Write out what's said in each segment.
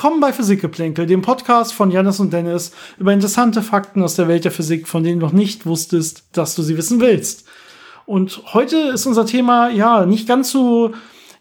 Willkommen bei Physikgeplänkel, dem Podcast von Janis und Dennis über interessante Fakten aus der Welt der Physik, von denen du noch nicht wusstest, dass du sie wissen willst. Und heute ist unser Thema ja nicht ganz so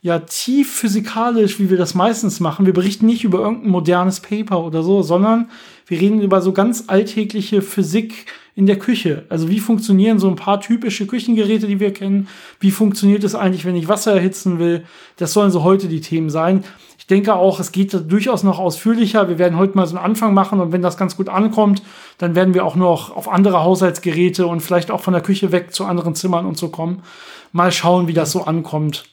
ja tief physikalisch, wie wir das meistens machen. Wir berichten nicht über irgendein modernes Paper oder so, sondern wir reden über so ganz alltägliche Physik in der Küche. Also wie funktionieren so ein paar typische Küchengeräte, die wir kennen? Wie funktioniert es eigentlich, wenn ich Wasser erhitzen will? Das sollen so heute die Themen sein denke auch, es geht durchaus noch ausführlicher. Wir werden heute mal so einen Anfang machen und wenn das ganz gut ankommt, dann werden wir auch noch auf andere Haushaltsgeräte und vielleicht auch von der Küche weg zu anderen Zimmern und so kommen. Mal schauen, wie das so ankommt.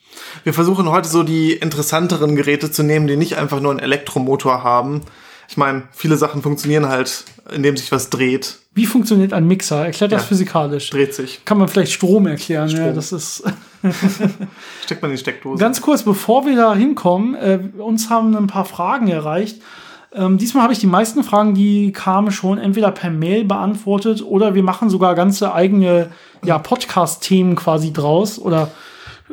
Wir versuchen heute so die interessanteren Geräte zu nehmen, die nicht einfach nur einen Elektromotor haben. Ich meine, viele Sachen funktionieren halt, indem sich was dreht. Wie funktioniert ein Mixer? Erklärt das Ja, physikalisch. Dreht sich. Kann man vielleicht Strom erklären? Ja, Strom. das ist Steckt man in die Steckdose. Ganz kurz, bevor wir da hinkommen, äh, uns haben ein paar Fragen erreicht. Ähm, diesmal habe ich die meisten Fragen, die kamen, schon entweder per Mail beantwortet oder wir machen sogar ganze eigene ja, Podcast-Themen quasi draus oder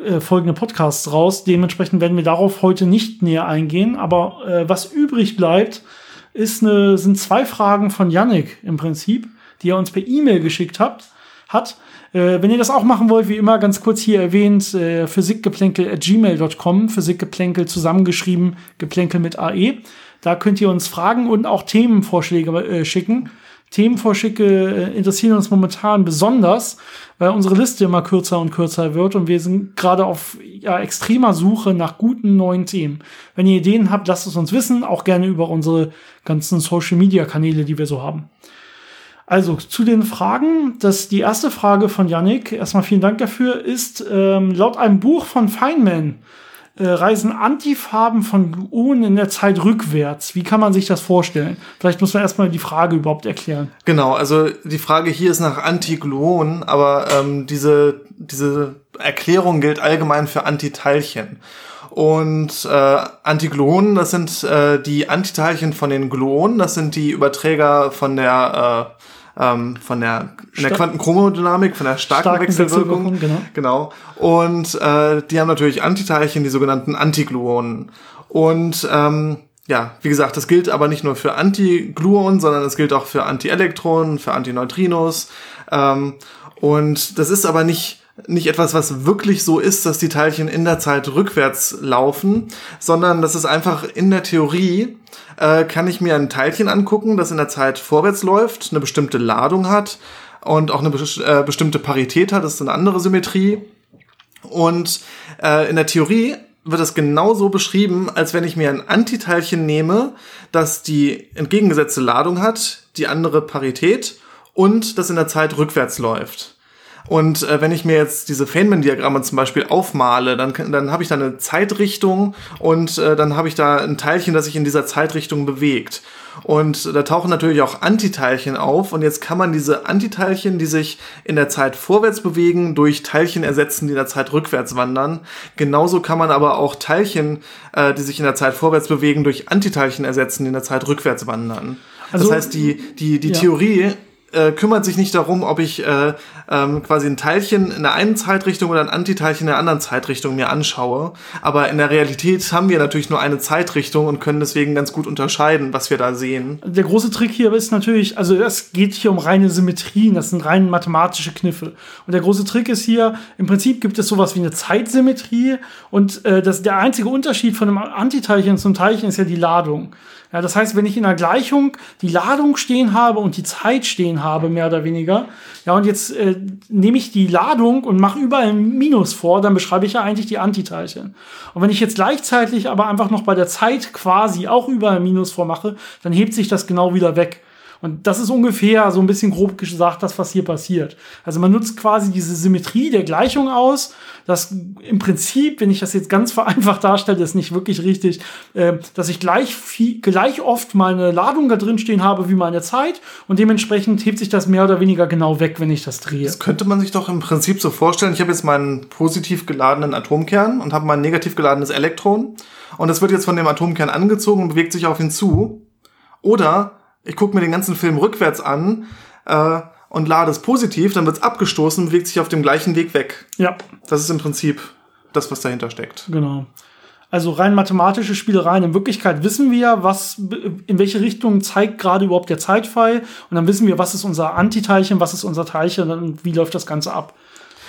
äh, folgende Podcasts draus. Dementsprechend werden wir darauf heute nicht näher eingehen. Aber äh, was übrig bleibt, ist eine, sind zwei Fragen von Yannick im Prinzip, die er uns per E-Mail geschickt hat. hat. Äh, wenn ihr das auch machen wollt, wie immer ganz kurz hier erwähnt, äh, physikgeplänkel at gmail.com, Physikgeplänkel zusammengeschrieben, Geplänkel mit AE. Da könnt ihr uns Fragen und auch Themenvorschläge äh, schicken. Themenvorschläge äh, interessieren uns momentan besonders, weil unsere Liste immer kürzer und kürzer wird und wir sind gerade auf ja, extremer Suche nach guten neuen Themen. Wenn ihr Ideen habt, lasst es uns wissen, auch gerne über unsere ganzen Social Media Kanäle, die wir so haben. Also zu den Fragen. Das die erste Frage von Yannick. Erstmal vielen Dank dafür. Ist ähm, laut einem Buch von Feynman äh, reisen Antifarben von Gluonen in der Zeit rückwärts. Wie kann man sich das vorstellen? Vielleicht muss man erstmal die Frage überhaupt erklären. Genau, also die Frage hier ist nach Antigluon, aber ähm, diese, diese Erklärung gilt allgemein für Antiteilchen. Und äh, Antigluonen, das sind äh, die Antiteilchen von den Gluonen, das sind die Überträger von der äh, ähm, von der, der Quantenchromodynamik, von der starken, Starken Wechselwirkung. Wechselwirkung, genau. Und äh, die haben natürlich Antiteilchen, die sogenannten Antigluonen. Und ähm, ja, wie gesagt, das gilt aber nicht nur für Antigluonen, sondern es gilt auch für Antielektronen, für Antineutrinos. Ähm, und das ist aber nicht nicht etwas, was wirklich so ist, dass die Teilchen in der Zeit rückwärts laufen, sondern das ist einfach in der Theorie, äh, kann ich mir ein Teilchen angucken, das in der Zeit vorwärts läuft, eine bestimmte Ladung hat und auch eine bes- äh, bestimmte Parität hat, das ist eine andere Symmetrie. Und äh, in der Theorie wird das genauso beschrieben, als wenn ich mir ein Antiteilchen nehme, das die entgegengesetzte Ladung hat, die andere Parität und das in der Zeit rückwärts läuft. Und äh, wenn ich mir jetzt diese Feynman-Diagramme zum Beispiel aufmale, dann, dann habe ich da eine Zeitrichtung und äh, dann habe ich da ein Teilchen, das sich in dieser Zeitrichtung bewegt. Und da tauchen natürlich auch Antiteilchen auf. Und jetzt kann man diese Antiteilchen, die sich in der Zeit vorwärts bewegen, durch Teilchen ersetzen, die in der Zeit rückwärts wandern. Genauso kann man aber auch Teilchen, äh, die sich in der Zeit vorwärts bewegen, durch Antiteilchen ersetzen, die in der Zeit rückwärts wandern. Also- das heißt, die, die, die Ja. Theorie äh, kümmert sich nicht darum, ob ich äh, ähm, quasi ein Teilchen in der einen Zeitrichtung oder ein Antiteilchen in der anderen Zeitrichtung mir anschaue. Aber in der Realität haben wir natürlich nur eine Zeitrichtung und können deswegen ganz gut unterscheiden, was wir da sehen. Der große Trick hier ist natürlich, also es geht hier um reine Symmetrien, das sind rein mathematische Kniffe. Und der große Trick ist hier, im Prinzip gibt es sowas wie eine Zeitsymmetrie und äh, das, der einzige Unterschied von einem Antiteilchen zum Teilchen ist ja die Ladung. Ja, das heißt, wenn ich in der Gleichung die Ladung stehen habe und die Zeit stehen habe, mehr oder weniger, ja, und jetzt äh, nehme ich die Ladung und mache überall ein Minus vor, dann beschreibe ich ja eigentlich die Antiteilchen. Und wenn ich jetzt gleichzeitig aber einfach noch bei der Zeit quasi auch überall ein Minus vormache, dann hebt sich das genau wieder weg. Und das ist ungefähr so ein bisschen grob gesagt das, was hier passiert. Also man nutzt quasi diese Symmetrie der Gleichung aus. Das im Prinzip, wenn ich das jetzt ganz vereinfacht darstelle, ist nicht wirklich richtig, äh, dass ich gleich viel, gleich oft meine Ladung da drin stehen habe wie meine Zeit und dementsprechend hebt sich das mehr oder weniger genau weg, wenn ich das drehe. Das könnte man sich doch im Prinzip so vorstellen. Ich habe jetzt meinen positiv geladenen Atomkern und habe mein negativ geladenes Elektron. Und es wird jetzt von dem Atomkern angezogen und bewegt sich auf ihn zu. Oder ich gucke mir den ganzen Film rückwärts an äh, und lade es positiv, dann wird es abgestoßen und bewegt sich auf dem gleichen Weg weg. Ja, Das ist im Prinzip das, was dahinter steckt. Genau. Also rein mathematische Spielereien. In Wirklichkeit wissen wir, was, in welche Richtung zeigt gerade überhaupt der Zeitpfeil. Und dann wissen wir, was ist unser Antiteilchen, was ist unser Teilchen und wie läuft das Ganze ab.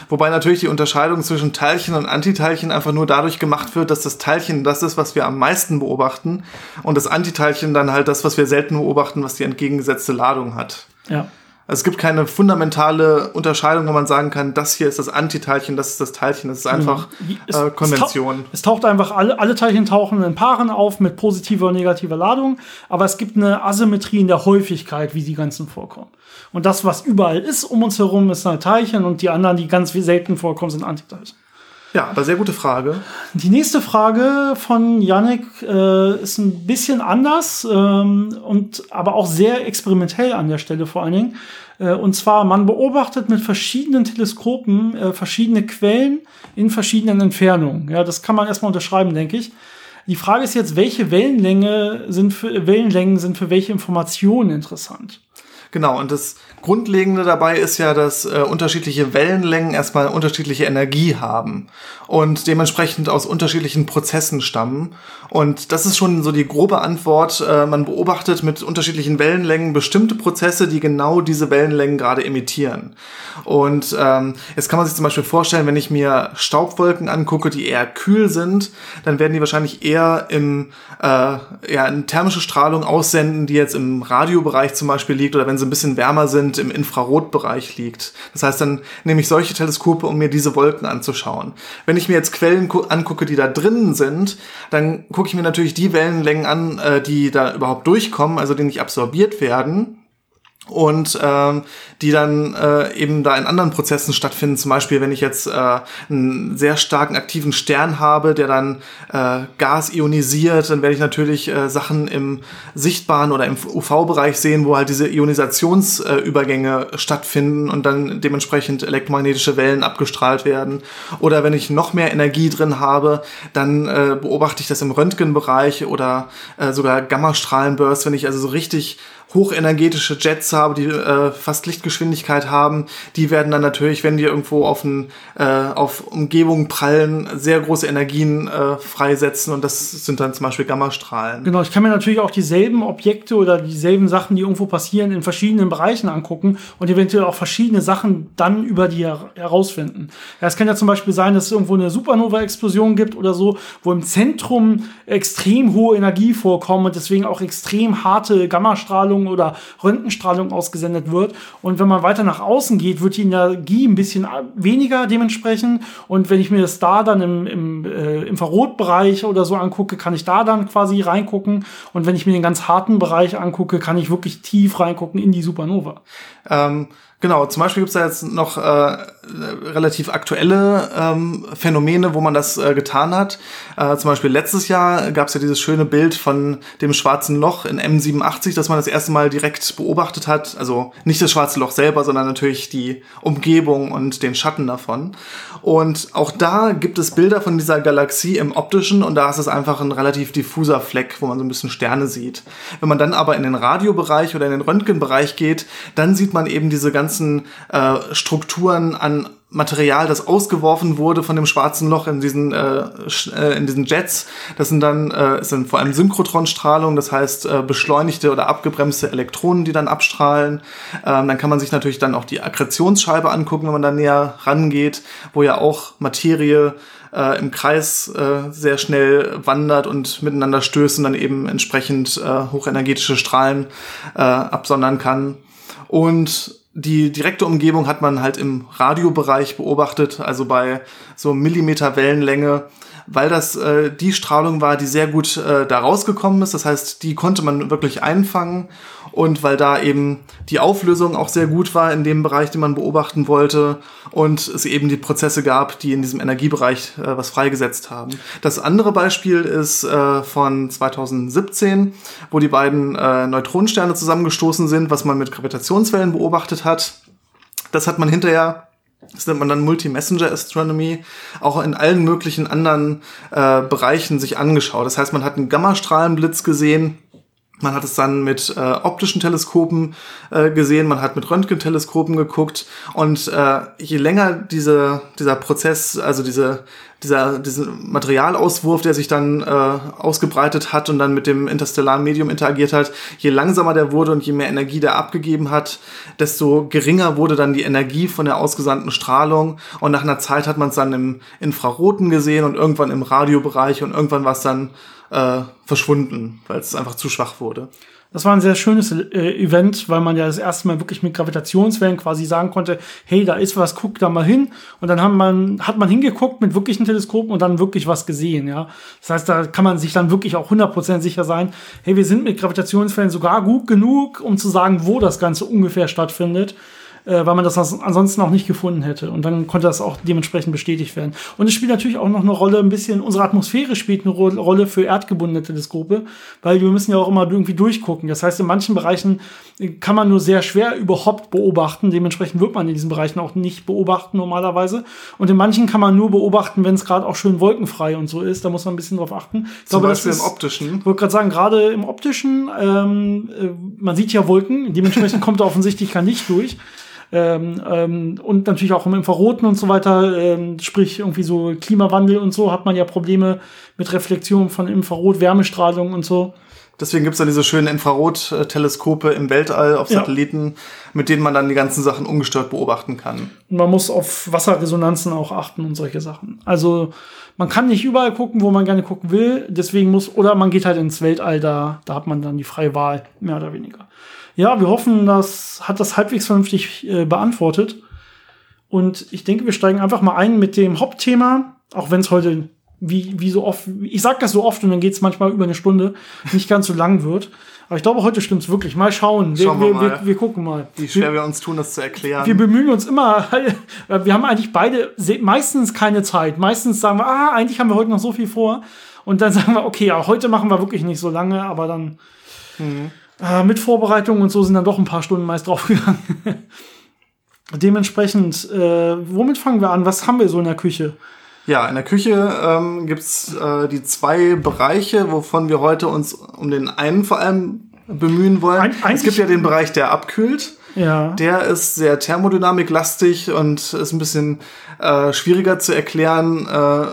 Wobei natürlich die Unterscheidung zwischen Teilchen und Antiteilchen einfach nur dadurch gemacht wird, dass das Teilchen das ist, was wir am meisten beobachten und das Antiteilchen dann halt das, was wir selten beobachten, was die entgegengesetzte Ladung hat. Ja. Also es gibt keine fundamentale Unterscheidung, wo man sagen kann, das hier ist das Antiteilchen, das ist das Teilchen. Das ist einfach es, äh, Konvention. Es, taucht, es taucht einfach, alle, alle Teilchen tauchen in Paaren auf mit positiver und negativer Ladung, aber es gibt eine Asymmetrie in der Häufigkeit, wie die ganzen vorkommen. Und das, was überall ist um uns herum, ist ein Teilchen und die anderen, die ganz selten vorkommen, sind Antiteilchen. Ja, aber sehr gute Frage. Die nächste Frage von Yannick äh, ist ein bisschen anders ähm, und aber auch sehr experimentell an der Stelle vor allen Dingen. Äh, und zwar, man beobachtet mit verschiedenen Teleskopen äh, verschiedene Quellen in verschiedenen Entfernungen. Ja, das kann man erstmal unterschreiben, denke ich. Die Frage ist jetzt, welche Wellenlänge sind für, Wellenlängen sind für welche Informationen interessant? Genau, und das Grundlegende dabei ist ja, dass äh, unterschiedliche Wellenlängen erstmal unterschiedliche Energie haben und dementsprechend aus unterschiedlichen Prozessen stammen. Und das ist schon so die grobe Antwort. Äh, man beobachtet mit unterschiedlichen Wellenlängen bestimmte Prozesse, die genau diese Wellenlängen gerade emittieren. Und ähm, jetzt kann man sich zum Beispiel vorstellen, wenn ich mir Staubwolken angucke, die eher kühl sind, dann werden die wahrscheinlich eher im äh, ja, in thermische Strahlung aussenden, die jetzt im Radiobereich zum Beispiel liegt, oder wenn sie ein bisschen wärmer sind, im Infrarotbereich liegt. Das heißt, dann nehme ich solche Teleskope, um mir diese Wolken anzuschauen. Wenn ich mir jetzt Quellen angucke, die da drinnen sind, dann gucke ich mir natürlich die Wellenlängen an, äh, die da überhaupt durchkommen, also die nicht absorbiert werden und ähm, die dann äh, eben da in anderen Prozessen stattfinden. Zum Beispiel, wenn ich jetzt äh, einen sehr starken aktiven Stern habe, der dann äh, Gas ionisiert, dann werde ich natürlich äh, Sachen im sichtbaren oder im UV-Bereich sehen, wo halt diese Ionisationsübergänge äh, stattfinden und dann dementsprechend elektromagnetische Wellen abgestrahlt werden. Oder wenn ich noch mehr Energie drin habe, dann äh, beobachte ich das im Röntgenbereich oder äh, sogar Gammastrahlenburst, wenn ich also so richtig hochenergetische Jets habe, die äh, fast Lichtgeschwindigkeit haben, die werden dann natürlich, wenn die irgendwo auf, ein, äh, auf Umgebungen prallen, sehr große Energien äh, freisetzen und das sind dann zum Beispiel Gammastrahlen. Genau, ich kann mir natürlich auch dieselben Objekte oder dieselben Sachen, die irgendwo passieren, in verschiedenen Bereichen angucken und eventuell auch verschiedene Sachen dann über die her herausfinden. Ja, es kann ja zum Beispiel sein, dass es irgendwo eine Supernova-Explosion gibt oder so, wo im Zentrum extrem hohe Energie vorkommt und deswegen auch extrem harte Gammastrahlung oder Röntgenstrahlung ausgesendet wird. Und wenn man weiter nach außen geht, wird die Energie ein bisschen weniger dementsprechend. Und wenn ich mir das da dann im, im äh, Infrarotbereich oder so angucke, kann ich da dann quasi reingucken. Und wenn ich mir den ganz harten Bereich angucke, kann ich wirklich tief reingucken in die Supernova. Ähm Genau, zum Beispiel gibt es da jetzt noch äh, relativ aktuelle ähm, Phänomene, wo man das äh, getan hat. Äh, zum Beispiel letztes Jahr gab es ja dieses schöne Bild von dem schwarzen Loch in M87, das man das erste Mal direkt beobachtet hat. Also nicht das schwarze Loch selber, sondern natürlich die Umgebung und den Schatten davon. Und auch da gibt es Bilder von dieser Galaxie im optischen und da ist es einfach ein relativ diffuser Fleck, wo man so ein bisschen Sterne sieht. Wenn man dann aber in den Radiobereich oder in den Röntgenbereich geht, dann sieht man eben diese ganzen äh, Strukturen an Material, das ausgeworfen wurde von dem schwarzen Loch in diesen, äh, äh, in diesen Jets. Das sind dann äh, sind vor allem Synchrotronstrahlung, das heißt äh, beschleunigte oder abgebremste Elektronen, die dann abstrahlen. Ähm, dann kann man sich natürlich dann auch die Akkretionsscheibe angucken, wenn man da näher rangeht, wo ja auch Materie äh, im Kreis äh, sehr schnell wandert und miteinander stößt und dann eben entsprechend äh, hochenergetische Strahlen äh, absondern kann. Und die direkte Umgebung hat man halt im Radiobereich beobachtet, also bei so Millimeter Wellenlänge weil das äh, die Strahlung war, die sehr gut äh, da rausgekommen ist. Das heißt, die konnte man wirklich einfangen und weil da eben die Auflösung auch sehr gut war in dem Bereich, den man beobachten wollte und es eben die Prozesse gab, die in diesem Energiebereich äh, was freigesetzt haben. Das andere Beispiel ist äh, von 2017, wo die beiden äh, Neutronensterne zusammengestoßen sind, was man mit Gravitationswellen beobachtet hat. Das hat man hinterher das nennt man dann Multi-Messenger Astronomy, auch in allen möglichen anderen äh, Bereichen sich angeschaut. Das heißt, man hat einen Gammastrahlenblitz gesehen, Man hat es dann mit äh, optischen Teleskopen äh, gesehen, man hat mit Röntgenteleskopen geguckt und äh, je länger diese, dieser Prozess, also diese, dieser, dieser Materialauswurf, der sich dann äh, ausgebreitet hat und dann mit dem interstellaren Medium interagiert hat, je langsamer der wurde und je mehr Energie der abgegeben hat, desto geringer wurde dann die Energie von der ausgesandten Strahlung. Und nach einer Zeit hat man es dann im Infraroten gesehen und irgendwann im Radiobereich und irgendwann war es dann äh, verschwunden, weil es einfach zu schwach wurde. Das war ein sehr schönes äh, Event, weil man ja das erste Mal wirklich mit Gravitationswellen quasi sagen konnte, hey, da ist was, guck da mal hin. Und dann hat man, hat man hingeguckt mit wirklichen Teleskopen und dann wirklich was gesehen, ja. Das heißt, da kann man sich dann wirklich auch 100% sicher sein, hey, wir sind mit Gravitationswellen sogar gut genug, um zu sagen, wo das Ganze ungefähr stattfindet äh, weil man das ansonsten auch nicht gefunden hätte. Und dann konnte das auch dementsprechend bestätigt werden. Und es spielt natürlich auch noch eine Rolle, ein bisschen, unsere Atmosphäre spielt eine Rolle für erdgebundene Teleskope, weil wir müssen ja auch immer irgendwie durchgucken. Das heißt, in manchen Bereichen kann man nur sehr schwer überhaupt beobachten. Dementsprechend wird man in diesen Bereichen auch nicht beobachten normalerweise. Und in manchen kann man nur beobachten, wenn es gerade auch schön wolkenfrei und so ist. Da muss man ein bisschen drauf achten. Ich Zum glaube, Beispiel ist, im optischen. Ich wollte gerade sagen, gerade im optischen, ähm, äh, man sieht ja Wolken, dementsprechend kommt da offensichtlich kein Licht durch. Ähm, ähm, und natürlich auch im Infraroten und so weiter, ähm, sprich irgendwie so Klimawandel und so, hat man ja Probleme mit Reflexion von Infrarot, Wärmestrahlung und so. Deswegen gibt's dann diese schönen Infrarotteleskope im Weltall auf Satelliten, ja. mit denen man dann die ganzen Sachen ungestört beobachten kann. Und man muss auf Wasserresonanzen auch achten und solche Sachen. Also man kann nicht überall gucken, wo man gerne gucken will. Deswegen muss, oder man geht halt ins Weltall, da, da hat man dann die freie Wahl, mehr oder weniger. Ja, wir hoffen, das hat das halbwegs vernünftig äh, beantwortet. Und ich denke, wir steigen einfach mal ein mit dem Hauptthema, auch wenn es heute wie, wie so oft, ich sag das so oft und dann geht es manchmal über eine Stunde, nicht ganz so lang wird. Aber ich glaube, heute stimmt es wirklich. Mal schauen. Wir, schauen wir, wir, mal. Wir, wir, gucken mal. Wie schwer wir, uns tun, das zu erklären. Wir bemühen uns immer. Wir haben eigentlich beide meistens keine Zeit. Meistens sagen wir, ah, eigentlich haben wir heute noch so viel vor. Und dann sagen wir, okay, ja, heute machen wir wirklich nicht so lange, aber dann. Mhm. Äh, mit Vorbereitung und so sind dann doch ein paar Stunden meist draufgegangen. Dementsprechend, äh, womit fangen wir an? Was haben wir so in der Küche? Ja, in der Küche ähm, gibt's äh, die zwei Bereiche, wovon wir heute uns um den einen vor allem bemühen wollen. Eig es gibt ja den Bereich, der abkühlt. Ja. Der ist sehr thermodynamiklastig und ist ein bisschen äh, schwieriger zu erklären, äh,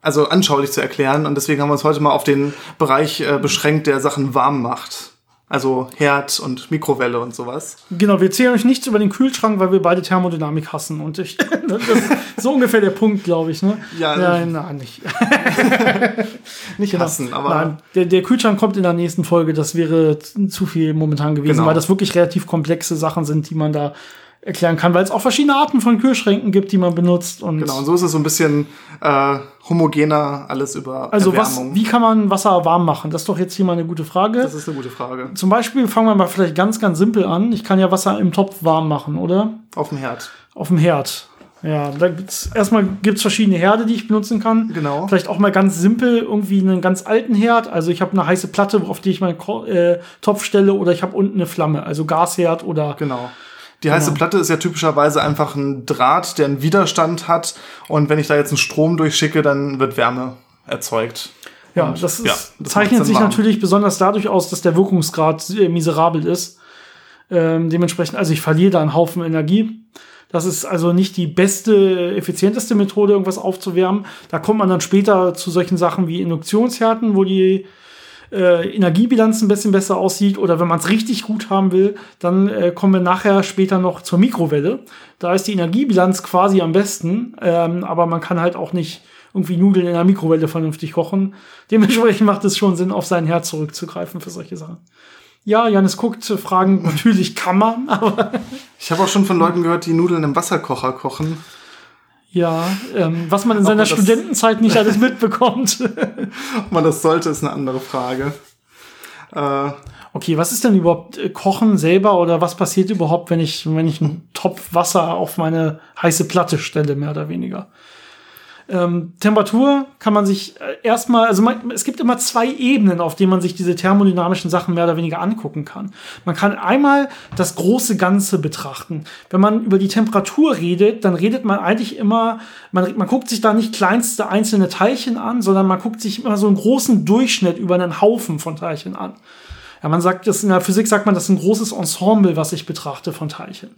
also anschaulich zu erklären. Und deswegen haben wir uns heute mal auf den Bereich äh, beschränkt, der Sachen warm macht. Also Herd und Mikrowelle und sowas. Genau, wir erzählen euch nichts über den Kühlschrank, weil wir beide Thermodynamik hassen. Und ich, das ist so ungefähr der Punkt, glaube ich. Ne? Ja, ja nein, nicht. nicht genau. hassen, aber. Nein, der, der Kühlschrank kommt in der nächsten Folge. Das wäre zu viel momentan gewesen, genau. weil das wirklich relativ komplexe Sachen sind, die man da erklären kann, weil es auch verschiedene Arten von Kühlschränken gibt, die man benutzt. Und genau, und so ist es so ein bisschen äh, homogener, alles über Also was, wie kann man Wasser warm machen? Das ist doch jetzt hier mal eine gute Frage. Das ist eine gute Frage. Zum Beispiel fangen wir mal vielleicht ganz, ganz simpel an. Ich kann ja Wasser im Topf warm machen, oder? Auf dem Herd. Auf dem Herd. Ja, da gibt's erstmal gibt's verschiedene Herde, die ich benutzen kann. Genau. Vielleicht auch mal ganz simpel irgendwie einen ganz alten Herd. Also ich habe eine heiße Platte, auf die ich meinen äh, Topf stelle, oder ich habe unten eine Flamme, also Gasherd oder genau. Die heiße genau. Platte ist ja typischerweise einfach ein Draht, der einen Widerstand hat. Und wenn ich da jetzt einen Strom durchschicke, dann wird Wärme erzeugt. Ja, und das, ist, ja, das zeichnet sich warm. natürlich besonders dadurch aus, dass der Wirkungsgrad äh, miserabel ist. Ähm, dementsprechend, also ich verliere da einen Haufen Energie. Das ist also nicht die beste, effizienteste Methode, irgendwas aufzuwärmen. Da kommt man dann später zu solchen Sachen wie Induktionshärten, wo die äh, Energiebilanz ein bisschen besser aussieht oder wenn man es richtig gut haben will, dann äh, kommen wir nachher später noch zur Mikrowelle. Da ist die Energiebilanz quasi am besten, ähm, aber man kann halt auch nicht irgendwie Nudeln in der Mikrowelle vernünftig kochen. Dementsprechend macht es schon Sinn, auf sein Herz zurückzugreifen für solche Sachen. Ja, Janis guckt, fragen, natürlich kann man, aber. Ich habe auch schon von Leuten gehört, die Nudeln im Wasserkocher kochen. Ja, ähm, was man in seiner Studentenzeit nicht alles mitbekommt. Ob man das sollte, ist eine andere Frage. Äh, okay, was ist denn überhaupt äh, Kochen selber oder was passiert überhaupt, wenn ich, wenn ich einen Topf Wasser auf meine heiße Platte stelle, mehr oder weniger? Ähm, Temperatur kann man sich äh, erstmal, also man, es gibt immer zwei Ebenen, auf denen man sich diese thermodynamischen Sachen mehr oder weniger angucken kann. Man kann einmal das große Ganze betrachten. Wenn man über die Temperatur redet, dann redet man eigentlich immer, man, man guckt sich da nicht kleinste einzelne Teilchen an, sondern man guckt sich immer so einen großen Durchschnitt über einen Haufen von Teilchen an. Ja, man sagt, das in der Physik sagt man, das ist ein großes Ensemble, was ich betrachte von Teilchen.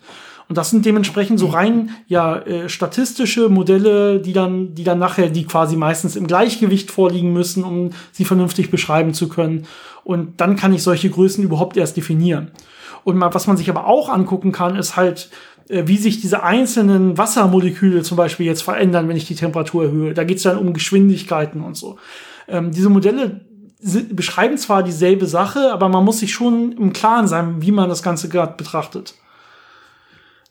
Und das sind dementsprechend so rein ja äh, statistische Modelle, die dann, die dann nachher, die quasi meistens im Gleichgewicht vorliegen müssen, um sie vernünftig beschreiben zu können. Und dann kann ich solche Größen überhaupt erst definieren. Und mal, was man sich aber auch angucken kann, ist halt, äh, wie sich diese einzelnen Wassermoleküle zum Beispiel jetzt verändern, wenn ich die Temperatur erhöhe. Da geht es dann um Geschwindigkeiten und so. Ähm, diese Modelle beschreiben zwar dieselbe Sache, aber man muss sich schon im Klaren sein, wie man das Ganze gerade betrachtet.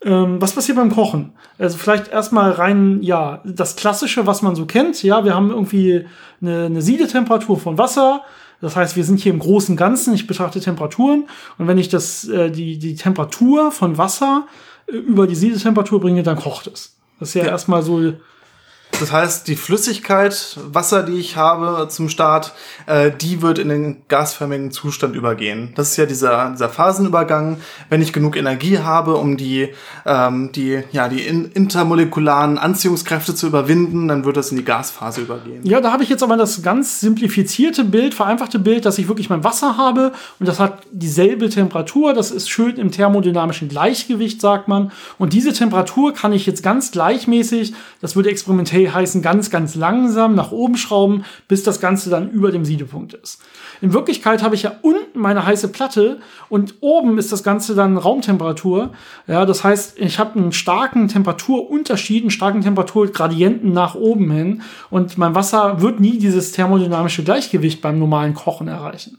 Ähm, was passiert beim Kochen? Also vielleicht erstmal rein, ja, das Klassische, was man so kennt. Ja, wir haben irgendwie eine, eine Siedetemperatur von Wasser. Das heißt, wir sind hier im großen Ganzen. Ich betrachte Temperaturen. Und wenn ich das, äh, die, die Temperatur von Wasser äh, über die Siedetemperatur bringe, dann kocht es. Das ist ja, ja. erstmal so das heißt, die Flüssigkeit, Wasser, die ich habe zum Start, äh, die wird in den gasförmigen Zustand übergehen. Das ist ja dieser, dieser Phasenübergang. Wenn ich genug Energie habe, um die, ähm, die, ja, die in, intermolekularen Anziehungskräfte zu überwinden, dann wird das in die Gasphase übergehen. Ja, da habe ich jetzt aber das ganz simplifizierte Bild, vereinfachte Bild, dass ich wirklich mein Wasser habe und das hat dieselbe Temperatur. Das ist schön im thermodynamischen Gleichgewicht, sagt man. Und diese Temperatur kann ich jetzt ganz gleichmäßig, das würde experimentell heißen ganz, ganz langsam nach oben schrauben, bis das Ganze dann über dem Siedepunkt ist. In Wirklichkeit habe ich ja unten meine heiße Platte und oben ist das Ganze dann Raumtemperatur. Ja, das heißt, ich habe einen starken Temperaturunterschied, einen starken Temperaturgradienten nach oben hin und mein Wasser wird nie dieses thermodynamische Gleichgewicht beim normalen Kochen erreichen.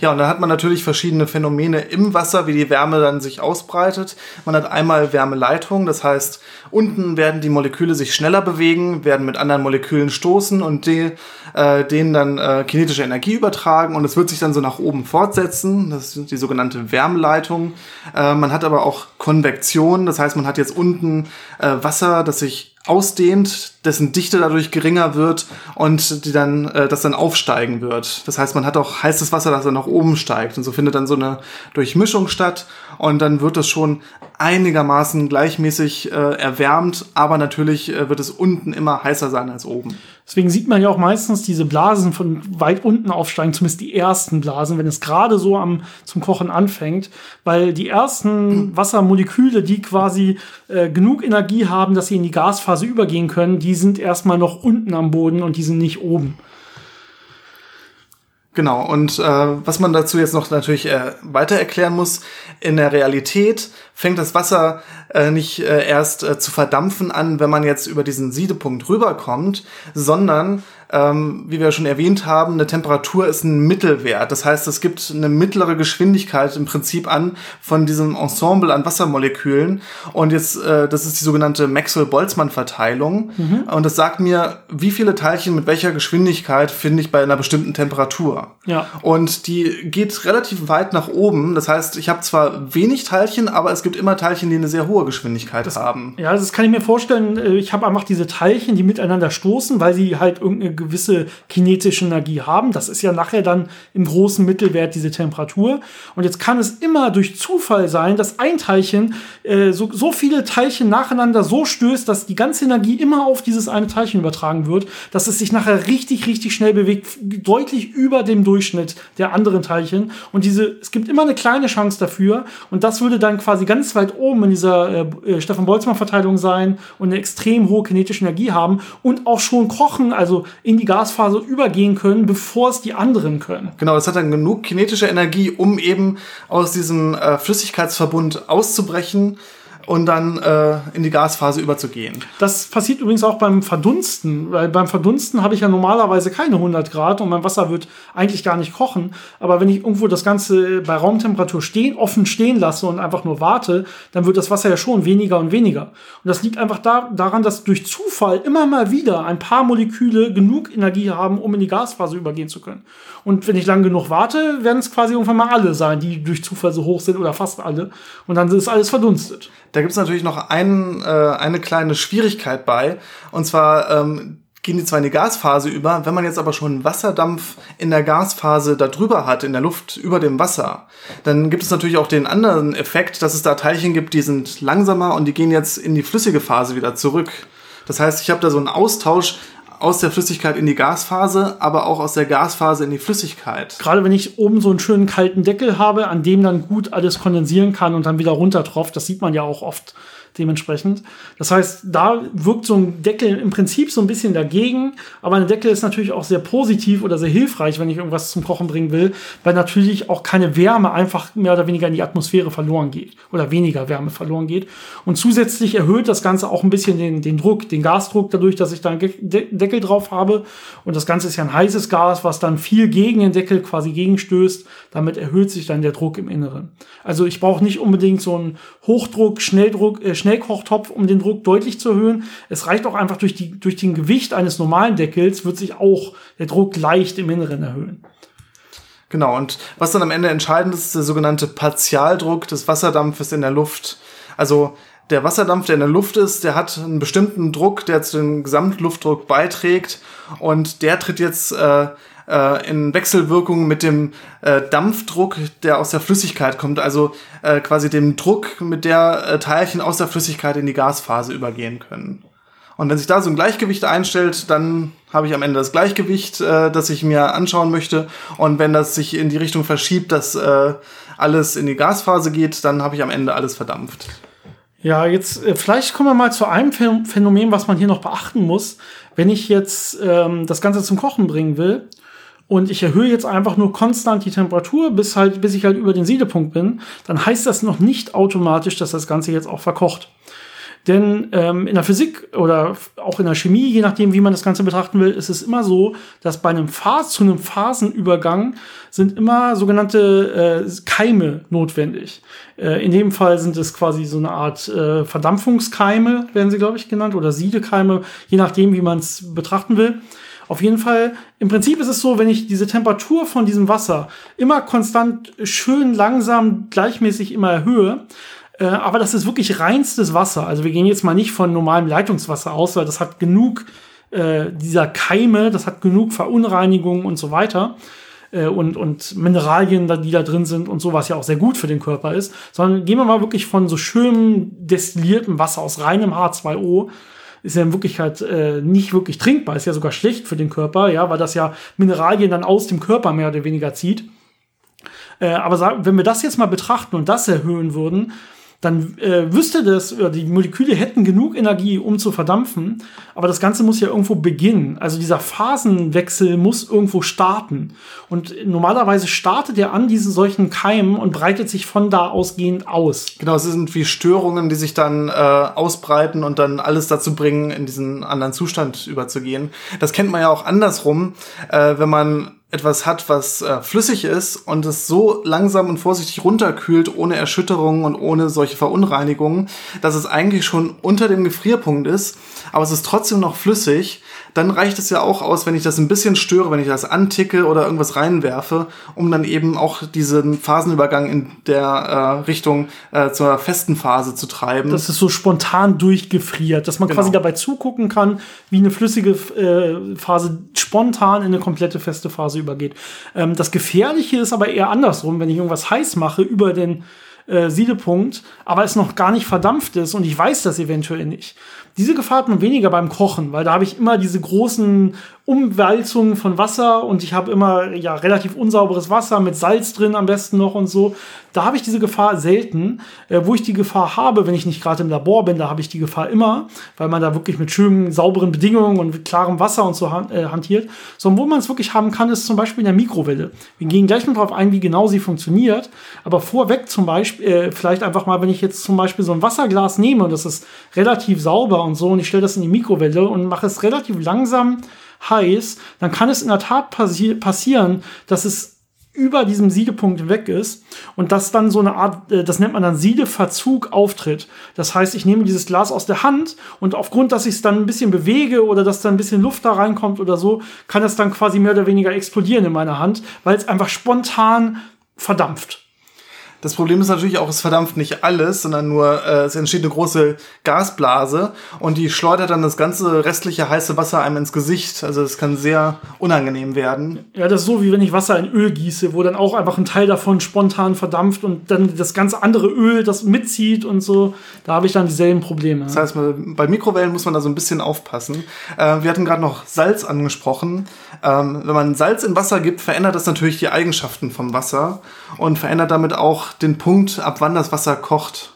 Ja, und dann hat man natürlich verschiedene Phänomene im Wasser, wie die Wärme dann sich ausbreitet. Man hat einmal Wärmeleitung, das heißt, unten werden die Moleküle sich schneller bewegen, werden mit anderen Molekülen stoßen und die, äh, denen dann äh, kinetische Energie übertragen und es wird sich dann so nach oben fortsetzen. Das ist die sogenannte Wärmeleitung. Äh, man hat aber auch Konvektion, das heißt, man hat jetzt unten äh, Wasser, das sich ausdehnt, dessen Dichte dadurch geringer wird und die dann, äh, das dann aufsteigen wird. Das heißt, man hat auch heißes Wasser, das dann nach oben steigt. Und so findet dann so eine Durchmischung statt und dann wird es schon einigermaßen gleichmäßig äh, erwärmt, aber natürlich äh, wird es unten immer heißer sein als oben. Deswegen sieht man ja auch meistens diese Blasen von weit unten aufsteigen, zumindest die ersten Blasen, wenn es gerade so am zum Kochen anfängt, weil die ersten Wassermoleküle, die quasi äh, genug Energie haben, dass sie in die Gasphase übergehen können, die sind erstmal noch unten am Boden und die sind nicht oben. Genau, und äh, was man dazu jetzt noch natürlich äh, weiter erklären muss, in der Realität fängt das Wasser äh, nicht äh, erst äh, zu verdampfen an, wenn man jetzt über diesen Siedepunkt rüberkommt, sondern ähm, wie wir schon erwähnt haben, eine Temperatur ist ein Mittelwert. Das heißt, es gibt eine mittlere Geschwindigkeit im Prinzip an von diesem Ensemble an Wassermolekülen. Und jetzt, äh, das ist die sogenannte Maxwell-Boltzmann-Verteilung. Mhm. Und das sagt mir, wie viele Teilchen mit welcher Geschwindigkeit finde ich bei einer bestimmten Temperatur. Ja. Und die geht relativ weit nach oben. Das heißt, ich habe zwar wenig Teilchen, aber es gibt immer Teilchen, die eine sehr hohe Geschwindigkeit das, haben. Ja, das kann ich mir vorstellen. Äh, ich habe einfach diese Teilchen, die miteinander stoßen, weil sie halt irgendeine gewisse kinetische Energie haben. Das ist ja nachher dann im großen Mittelwert diese Temperatur. Und jetzt kann es immer durch Zufall sein, dass ein Teilchen äh, so, so viele Teilchen nacheinander so stößt, dass die ganze Energie immer auf dieses eine Teilchen übertragen wird, dass es sich nachher richtig, richtig schnell bewegt, deutlich über dem Durchschnitt der anderen Teilchen. Und diese, es gibt immer eine kleine Chance dafür. Und das würde dann quasi ganz weit oben in dieser äh, äh Stefan-Boltzmann-Verteilung sein und eine extrem hohe kinetische Energie haben und auch schon kochen, also in die Gasphase übergehen können, bevor es die anderen können. Genau, das hat dann genug kinetische Energie, um eben aus diesem äh, Flüssigkeitsverbund auszubrechen und dann äh, in die Gasphase überzugehen. Das passiert übrigens auch beim Verdunsten, weil beim Verdunsten habe ich ja normalerweise keine 100 Grad und mein Wasser wird eigentlich gar nicht kochen. Aber wenn ich irgendwo das Ganze bei Raumtemperatur stehen, offen stehen lasse und einfach nur warte, dann wird das Wasser ja schon weniger und weniger. Und das liegt einfach da, daran, dass durch Zufall immer mal wieder ein paar Moleküle genug Energie haben, um in die Gasphase übergehen zu können. Und wenn ich lang genug warte, werden es quasi irgendwann mal alle sein, die durch Zufall so hoch sind oder fast alle. Und dann ist alles verdunstet. Da gibt es natürlich noch ein, äh, eine kleine Schwierigkeit bei. Und zwar ähm, gehen die zwar in die Gasphase über, wenn man jetzt aber schon Wasserdampf in der Gasphase da drüber hat, in der Luft über dem Wasser, dann gibt es natürlich auch den anderen Effekt, dass es da Teilchen gibt, die sind langsamer und die gehen jetzt in die flüssige Phase wieder zurück. Das heißt, ich habe da so einen Austausch aus der Flüssigkeit in die Gasphase, aber auch aus der Gasphase in die Flüssigkeit. Gerade wenn ich oben so einen schönen kalten Deckel habe, an dem dann gut alles kondensieren kann und dann wieder runtertropft, das sieht man ja auch oft dementsprechend. Das heißt, da wirkt so ein Deckel im Prinzip so ein bisschen dagegen, aber ein Deckel ist natürlich auch sehr positiv oder sehr hilfreich, wenn ich irgendwas zum Kochen bringen will, weil natürlich auch keine Wärme einfach mehr oder weniger in die Atmosphäre verloren geht oder weniger Wärme verloren geht. Und zusätzlich erhöht das Ganze auch ein bisschen den, den Druck, den Gasdruck, dadurch, dass ich da einen Deckel drauf habe. Und das Ganze ist ja ein heißes Gas, was dann viel gegen den Deckel quasi gegenstößt. Damit erhöht sich dann der Druck im Inneren. Also ich brauche nicht unbedingt so einen Hochdruck, Schnelldruck, äh, Schnellkochtopf, um den Druck deutlich zu erhöhen. Es reicht auch einfach durch, die, durch den Gewicht eines normalen Deckels wird sich auch der Druck leicht im Inneren erhöhen. Genau, und was dann am Ende entscheidend ist, ist der sogenannte Partialdruck des Wasserdampfes in der Luft. Also der Wasserdampf, der in der Luft ist, der hat einen bestimmten Druck, der zu dem Gesamtluftdruck beiträgt und der tritt jetzt äh, äh, in Wechselwirkung mit dem äh, Dampfdruck, der aus der Flüssigkeit kommt, also äh, quasi dem Druck, mit der äh, Teilchen aus der Flüssigkeit in die Gasphase übergehen können. Und wenn sich da so ein Gleichgewicht einstellt, dann habe ich am Ende das Gleichgewicht, äh, das ich mir anschauen möchte. Und wenn das sich in die Richtung verschiebt, dass äh, alles in die Gasphase geht, dann habe ich am Ende alles verdampft. Ja, jetzt äh, vielleicht kommen wir mal zu einem Phänomen, was man hier noch beachten muss. Wenn ich jetzt ähm, das Ganze zum Kochen bringen will und ich erhöhe jetzt einfach nur konstant die Temperatur, bis halt, bis ich halt über den Siedepunkt bin, dann heißt das noch nicht automatisch, dass das Ganze jetzt auch verkocht. Denn ähm, in der Physik oder auch in der Chemie, je nachdem, wie man das Ganze betrachten will, ist es immer so, dass bei einem Phas zu einem Phasenübergang sind immer sogenannte äh, Keime notwendig. Äh, in dem Fall sind es quasi so eine Art äh, Verdampfungskeime, werden sie, glaube ich, genannt, oder Siedekeime, je nachdem, wie man es betrachten will. Auf jeden Fall, im Prinzip ist es so, wenn ich diese Temperatur von diesem Wasser immer konstant schön langsam gleichmäßig immer erhöhe, äh, aber das ist wirklich reinstes Wasser. Also wir gehen jetzt mal nicht von normalem Leitungswasser aus, weil das hat genug äh, dieser Keime, das hat genug Verunreinigungen und so weiter äh, und, und Mineralien, die da drin sind und so, was ja auch sehr gut für den Körper ist, sondern gehen wir mal wirklich von so schönem destilliertem Wasser aus reinem H2O ist ja in Wirklichkeit äh, nicht wirklich trinkbar, ist ja sogar schlecht für den Körper, ja, weil das ja Mineralien dann aus dem Körper mehr oder weniger zieht. Äh, aber wenn wir das jetzt mal betrachten und das erhöhen würden, dann äh, wüsste das, oder die Moleküle hätten genug Energie, um zu verdampfen, aber das Ganze muss ja irgendwo beginnen. Also dieser Phasenwechsel muss irgendwo starten. Und normalerweise startet er an diesen solchen Keimen und breitet sich von da ausgehend aus. Genau, es sind wie Störungen, die sich dann äh, ausbreiten und dann alles dazu bringen, in diesen anderen Zustand überzugehen. Das kennt man ja auch andersrum, äh, wenn man etwas hat, was äh, flüssig ist und es so langsam und vorsichtig runterkühlt, ohne Erschütterungen und ohne solche Verunreinigungen, dass es eigentlich schon unter dem Gefrierpunkt ist, aber es ist trotzdem noch flüssig, dann reicht es ja auch aus, wenn ich das ein bisschen störe, wenn ich das anticke oder irgendwas reinwerfe, um dann eben auch diesen Phasenübergang in der äh, Richtung äh, zur festen Phase zu treiben. Dass es so spontan durchgefriert, dass man genau. quasi dabei zugucken kann, wie eine flüssige äh, Phase spontan in eine komplette feste Phase übergeht. Ähm, das Gefährliche ist aber eher andersrum, wenn ich irgendwas heiß mache über den äh, Siedepunkt, aber es noch gar nicht verdampft ist und ich weiß das eventuell nicht. Diese Gefahr hat man weniger beim Kochen, weil da habe ich immer diese großen Umwälzungen von Wasser und ich habe immer ja relativ unsauberes Wasser mit Salz drin am besten noch und so. Da habe ich diese Gefahr selten. Äh, wo ich die Gefahr habe, wenn ich nicht gerade im Labor bin, da habe ich die Gefahr immer, weil man da wirklich mit schönen, sauberen Bedingungen und klarem Wasser und so han äh, hantiert. Sondern wo man es wirklich haben kann, ist zum Beispiel in der Mikrowelle. Wir gehen gleich noch darauf ein, wie genau sie funktioniert. Aber vorweg zum Beispiel, äh, vielleicht einfach mal, wenn ich jetzt zum Beispiel so ein Wasserglas nehme und das ist relativ sauber und so und ich stelle das in die Mikrowelle und mache es relativ langsam heiß, dann kann es in der Tat passi passieren, dass es über diesem Siedepunkt weg ist und dass dann so eine Art, äh, das nennt man dann Siedeverzug auftritt. Das heißt, ich nehme dieses Glas aus der Hand und aufgrund, dass ich es dann ein bisschen bewege oder dass dann ein bisschen Luft da reinkommt oder so, kann es dann quasi mehr oder weniger explodieren in meiner Hand, weil es einfach spontan verdampft. Das Problem ist natürlich auch, es verdampft nicht alles, sondern nur äh, es entsteht eine große Gasblase und die schleudert dann das ganze restliche heiße Wasser einem ins Gesicht. Also es kann sehr unangenehm werden. Ja, das ist so, wie wenn ich Wasser in Öl gieße, wo dann auch einfach ein Teil davon spontan verdampft und dann das ganze andere Öl das mitzieht und so. Da habe ich dann dieselben Probleme. Das heißt, bei Mikrowellen muss man da so ein bisschen aufpassen. Äh, wir hatten gerade noch Salz angesprochen. Ähm, wenn man Salz in Wasser gibt, verändert das natürlich die Eigenschaften vom Wasser und verändert damit auch den Punkt, ab wann das Wasser kocht.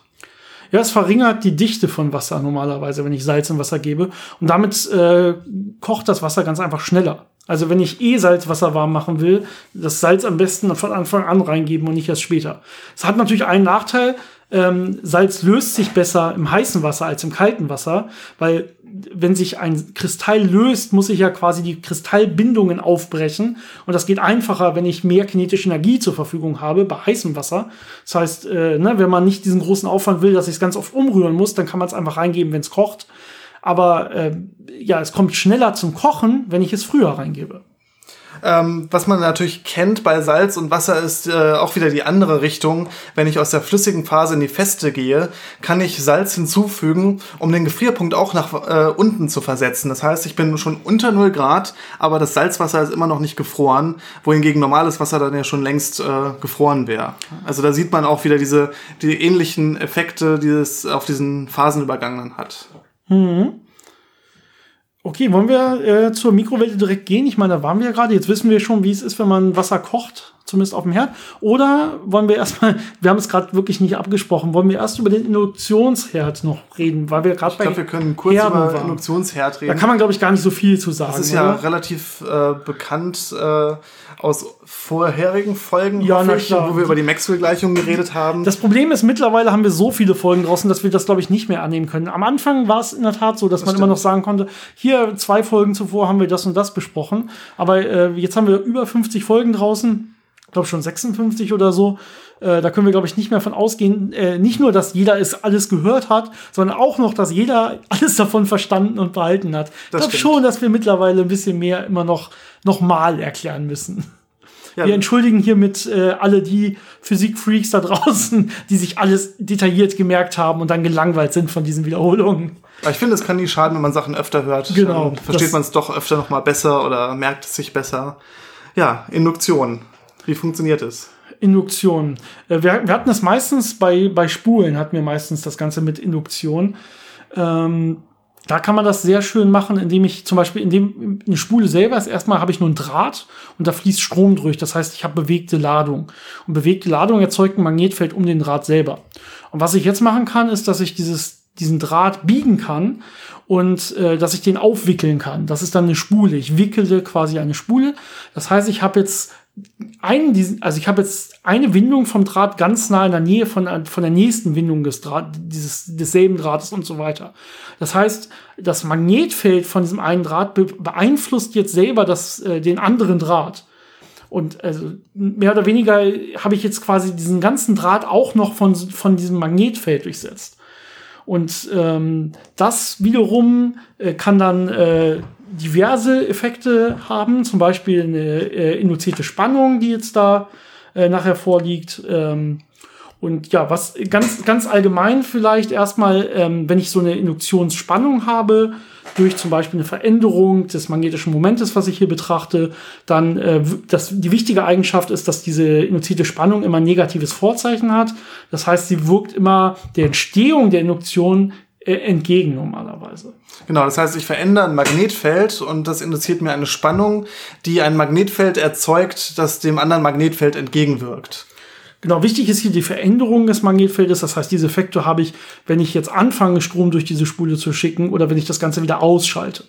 Ja, es verringert die Dichte von Wasser normalerweise, wenn ich Salz in Wasser gebe. Und damit äh, kocht das Wasser ganz einfach schneller. Also wenn ich eh Salzwasser warm machen will, das Salz am besten von Anfang an reingeben und nicht erst später. Es hat natürlich einen Nachteil. Ähm, Salz löst sich besser im heißen Wasser als im kalten Wasser, weil wenn sich ein Kristall löst, muss ich ja quasi die Kristallbindungen aufbrechen. Und das geht einfacher, wenn ich mehr kinetische Energie zur Verfügung habe bei heißem Wasser. Das heißt, äh, ne, wenn man nicht diesen großen Aufwand will, dass ich es ganz oft umrühren muss, dann kann man es einfach reingeben, wenn es kocht. Aber äh, ja, es kommt schneller zum Kochen, wenn ich es früher reingebe. Ähm, was man natürlich kennt bei Salz und Wasser ist äh, auch wieder die andere Richtung. Wenn ich aus der flüssigen Phase in die feste gehe, kann ich Salz hinzufügen, um den Gefrierpunkt auch nach äh, unten zu versetzen. Das heißt, ich bin schon unter 0 Grad, aber das Salzwasser ist immer noch nicht gefroren, wohingegen normales Wasser dann ja schon längst äh, gefroren wäre. Also da sieht man auch wieder diese die ähnlichen Effekte, die es auf diesen Phasenübergang dann hat. Mhm. Okay, wollen wir äh, zur Mikrowelle direkt gehen? Ich meine, da waren wir ja gerade. Jetzt wissen wir schon, wie es ist, wenn man Wasser kocht, zumindest auf dem Herd. Oder wollen wir erstmal, wir haben es gerade wirklich nicht abgesprochen, wollen wir erst über den Induktionsherd noch reden, weil wir gerade bei. Ich glaube, wir können kurz Herden über waren. Induktionsherd reden. Da kann man, glaube ich, gar nicht so viel zu sagen. Das ist ja relativ äh, bekannt äh, aus vorherigen Folgen, ja, ich, wo wir über die Maxwell-Gleichung geredet haben. Das Problem ist, mittlerweile haben wir so viele Folgen draußen, dass wir das, glaube ich, nicht mehr annehmen können. Am Anfang war es in der Tat so, dass das man stimmt. immer noch sagen konnte, hier zwei Folgen zuvor haben wir das und das besprochen. Aber äh, jetzt haben wir über 50 Folgen draußen. Ich glaube schon 56 oder so. Äh, da können wir, glaube ich, nicht mehr von ausgehen. Äh, nicht nur, dass jeder es alles gehört hat, sondern auch noch, dass jeder alles davon verstanden und behalten hat. ich glaube schon, dass wir mittlerweile ein bisschen mehr immer noch nochmal erklären müssen. Ja. Wir entschuldigen hiermit äh, alle die Physikfreaks da draußen, die sich alles detailliert gemerkt haben und dann gelangweilt sind von diesen Wiederholungen. Aber ich finde, es kann nie schaden, wenn man Sachen öfter hört. Genau. Dann versteht man es doch öfter noch mal besser oder merkt es sich besser. Ja, Induktion. Wie funktioniert es? Induktion. Äh, wir, wir, hatten das meistens bei, bei Spulen, hatten wir meistens das Ganze mit Induktion. Ähm, da kann man das sehr schön machen, indem ich zum Beispiel, indem eine Spule selber ist, erstmal habe ich nur einen Draht und da fließt Strom durch. Das heißt, ich habe bewegte Ladung. Und bewegte Ladung erzeugt ein Magnetfeld um den Draht selber. Und was ich jetzt machen kann, ist, dass ich dieses, diesen Draht biegen kann und äh, dass ich den aufwickeln kann. Das ist dann eine Spule. Ich wickele quasi eine Spule. Das heißt, ich habe jetzt einen, also ich habe jetzt eine Windung vom Draht ganz nah in der Nähe von, von der nächsten Windung des Draht, dieses, desselben Drahtes und so weiter. Das heißt, das Magnetfeld von diesem einen Draht beeinflusst jetzt selber das, äh, den anderen Draht. Und also mehr oder weniger habe ich jetzt quasi diesen ganzen Draht auch noch von, von diesem Magnetfeld durchsetzt. Und ähm, das wiederum äh, kann dann äh, diverse Effekte haben, zum Beispiel eine äh, induzierte Spannung, die jetzt da äh, nachher vorliegt. Ähm, und ja, was ganz, ganz allgemein vielleicht erstmal, ähm, wenn ich so eine Induktionsspannung habe, durch zum Beispiel eine Veränderung des magnetischen Momentes, was ich hier betrachte, dann äh, das, die wichtige Eigenschaft ist, dass diese induzierte Spannung immer negatives Vorzeichen hat. Das heißt, sie wirkt immer der Entstehung der Induktion entgegen normalerweise. Genau, das heißt, ich verändere ein Magnetfeld und das induziert mir eine Spannung, die ein Magnetfeld erzeugt, das dem anderen Magnetfeld entgegenwirkt. Genau, wichtig ist hier die Veränderung des Magnetfeldes. Das heißt, diese Effekte habe ich, wenn ich jetzt anfange, Strom durch diese Spule zu schicken oder wenn ich das Ganze wieder ausschalte.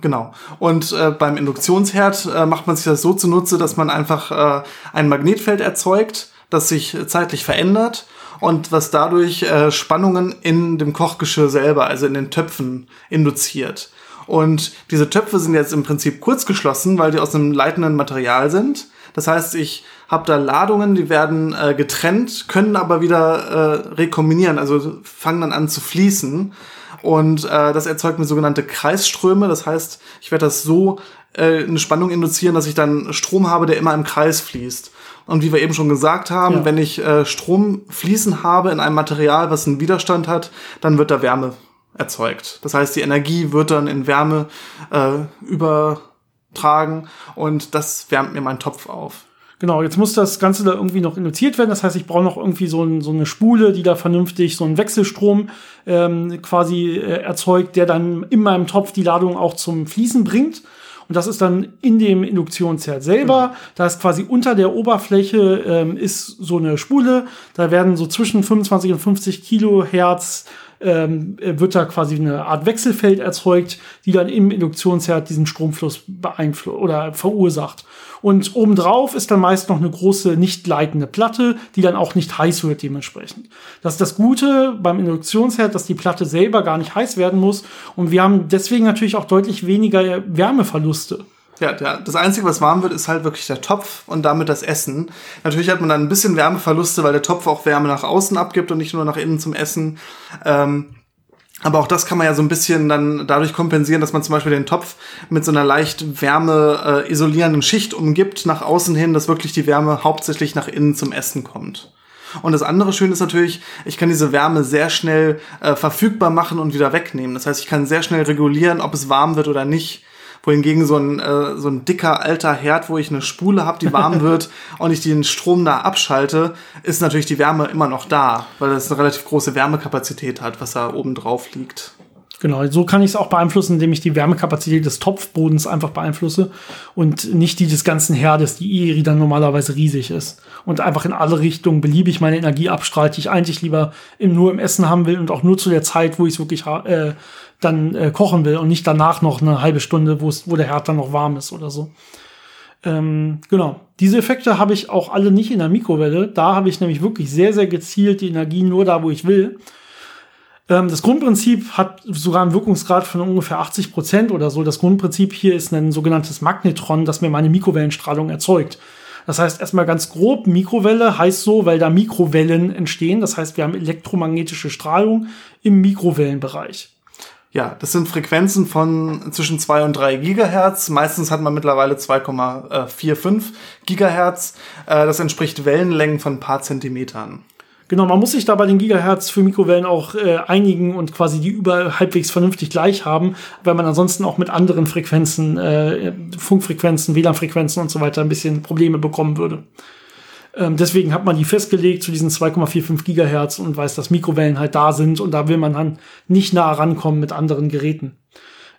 Genau. Und äh, beim Induktionsherd äh, macht man sich das so zunutze, dass man einfach äh, ein Magnetfeld erzeugt, das sich zeitlich verändert und was dadurch äh, Spannungen in dem Kochgeschirr selber, also in den Töpfen, induziert. Und diese Töpfe sind jetzt im Prinzip kurz geschlossen, weil die aus einem leitenden Material sind. Das heißt, ich habe da Ladungen, die werden äh, getrennt, können aber wieder äh, rekombinieren, also fangen dann an zu fließen. Und äh, das erzeugt mir sogenannte Kreisströme. Das heißt, ich werde das so äh, eine Spannung induzieren, dass ich dann Strom habe, der immer im Kreis fließt. Und wie wir eben schon gesagt haben, Ja. wenn ich äh, Strom fließen habe in einem Material, was einen Widerstand hat, dann wird da Wärme erzeugt. Das heißt, die Energie wird dann in Wärme äh, übertragen und das wärmt mir meinen Topf auf. Genau, jetzt muss das Ganze da irgendwie noch induziert werden. Das heißt, ich brauche noch irgendwie so, ein, so eine Spule, die da vernünftig so einen Wechselstrom ähm, quasi äh, erzeugt, der dann in meinem Topf die Ladung auch zum Fließen bringt. Und das ist dann in dem Induktionsherd selber. Da ist quasi unter der Oberfläche ähm, ist so eine Spule. Da werden so zwischen 25 und 50 Kilohertz ähm, äh, wird da quasi eine Art Wechselfeld erzeugt, die dann im Induktionsherd diesen Stromfluss beeinflusst oder verursacht. Und obendrauf ist dann meist noch eine große nicht leitende Platte, die dann auch nicht heiß wird dementsprechend. Das ist das Gute beim Induktionsherd, dass die Platte selber gar nicht heiß werden muss. Und wir haben deswegen natürlich auch deutlich weniger Wärmeverluste. Ja, der, das Einzige, was warm wird, ist halt wirklich der Topf und damit das Essen. Natürlich hat man dann ein bisschen Wärmeverluste, weil der Topf auch Wärme nach außen abgibt und nicht nur nach innen zum Essen. Ähm, aber auch das kann man ja so ein bisschen dann dadurch kompensieren, dass man zum Beispiel den Topf mit so einer leicht Wärme äh, isolierenden Schicht umgibt nach außen hin, dass wirklich die Wärme hauptsächlich nach innen zum Essen kommt. Und das andere Schöne ist natürlich, ich kann diese Wärme sehr schnell äh, verfügbar machen und wieder wegnehmen. Das heißt, ich kann sehr schnell regulieren, ob es warm wird oder nicht. Wohingegen so ein, äh, so ein dicker alter Herd, wo ich eine Spule habe, die warm wird und ich den Strom da abschalte, ist natürlich die Wärme immer noch da, weil das eine relativ große Wärmekapazität hat, was da oben drauf liegt. Genau, so kann ich es auch beeinflussen, indem ich die Wärmekapazität des Topfbodens einfach beeinflusse und nicht die des ganzen Herdes, die eh dann normalerweise riesig ist. Und einfach in alle Richtungen beliebig meine Energie abstrahlt, die ich eigentlich lieber im, nur im Essen haben will und auch nur zu der Zeit, wo ich es wirklich äh, dann äh, kochen will und nicht danach noch eine halbe Stunde, wo der Herd dann noch warm ist oder so. Ähm, genau. Diese Effekte habe ich auch alle nicht in der Mikrowelle. Da habe ich nämlich wirklich sehr, sehr gezielt die Energie nur da, wo ich will. Ähm, das Grundprinzip hat sogar einen Wirkungsgrad von ungefähr 80 Prozent oder so. Das Grundprinzip hier ist ein sogenanntes Magnetron, das mir meine Mikrowellenstrahlung erzeugt. Das heißt erstmal ganz grob, Mikrowelle heißt so, weil da Mikrowellen entstehen. Das heißt, wir haben elektromagnetische Strahlung im Mikrowellenbereich. Ja, das sind Frequenzen von zwischen 2 und 3 Gigahertz. Meistens hat man mittlerweile 2,45 Gigahertz. Äh, das entspricht Wellenlängen von ein paar Zentimetern. Genau, man muss sich da bei den Gigahertz für Mikrowellen auch äh, einigen und quasi die überall halbwegs vernünftig gleich haben, weil man ansonsten auch mit anderen Frequenzen, äh, Funkfrequenzen, WLAN-Frequenzen und so weiter ein bisschen Probleme bekommen würde. Ähm, deswegen hat man die festgelegt zu diesen 2,45 Gigahertz und weiß, dass Mikrowellen halt da sind und da will man dann nicht nah rankommen mit anderen Geräten.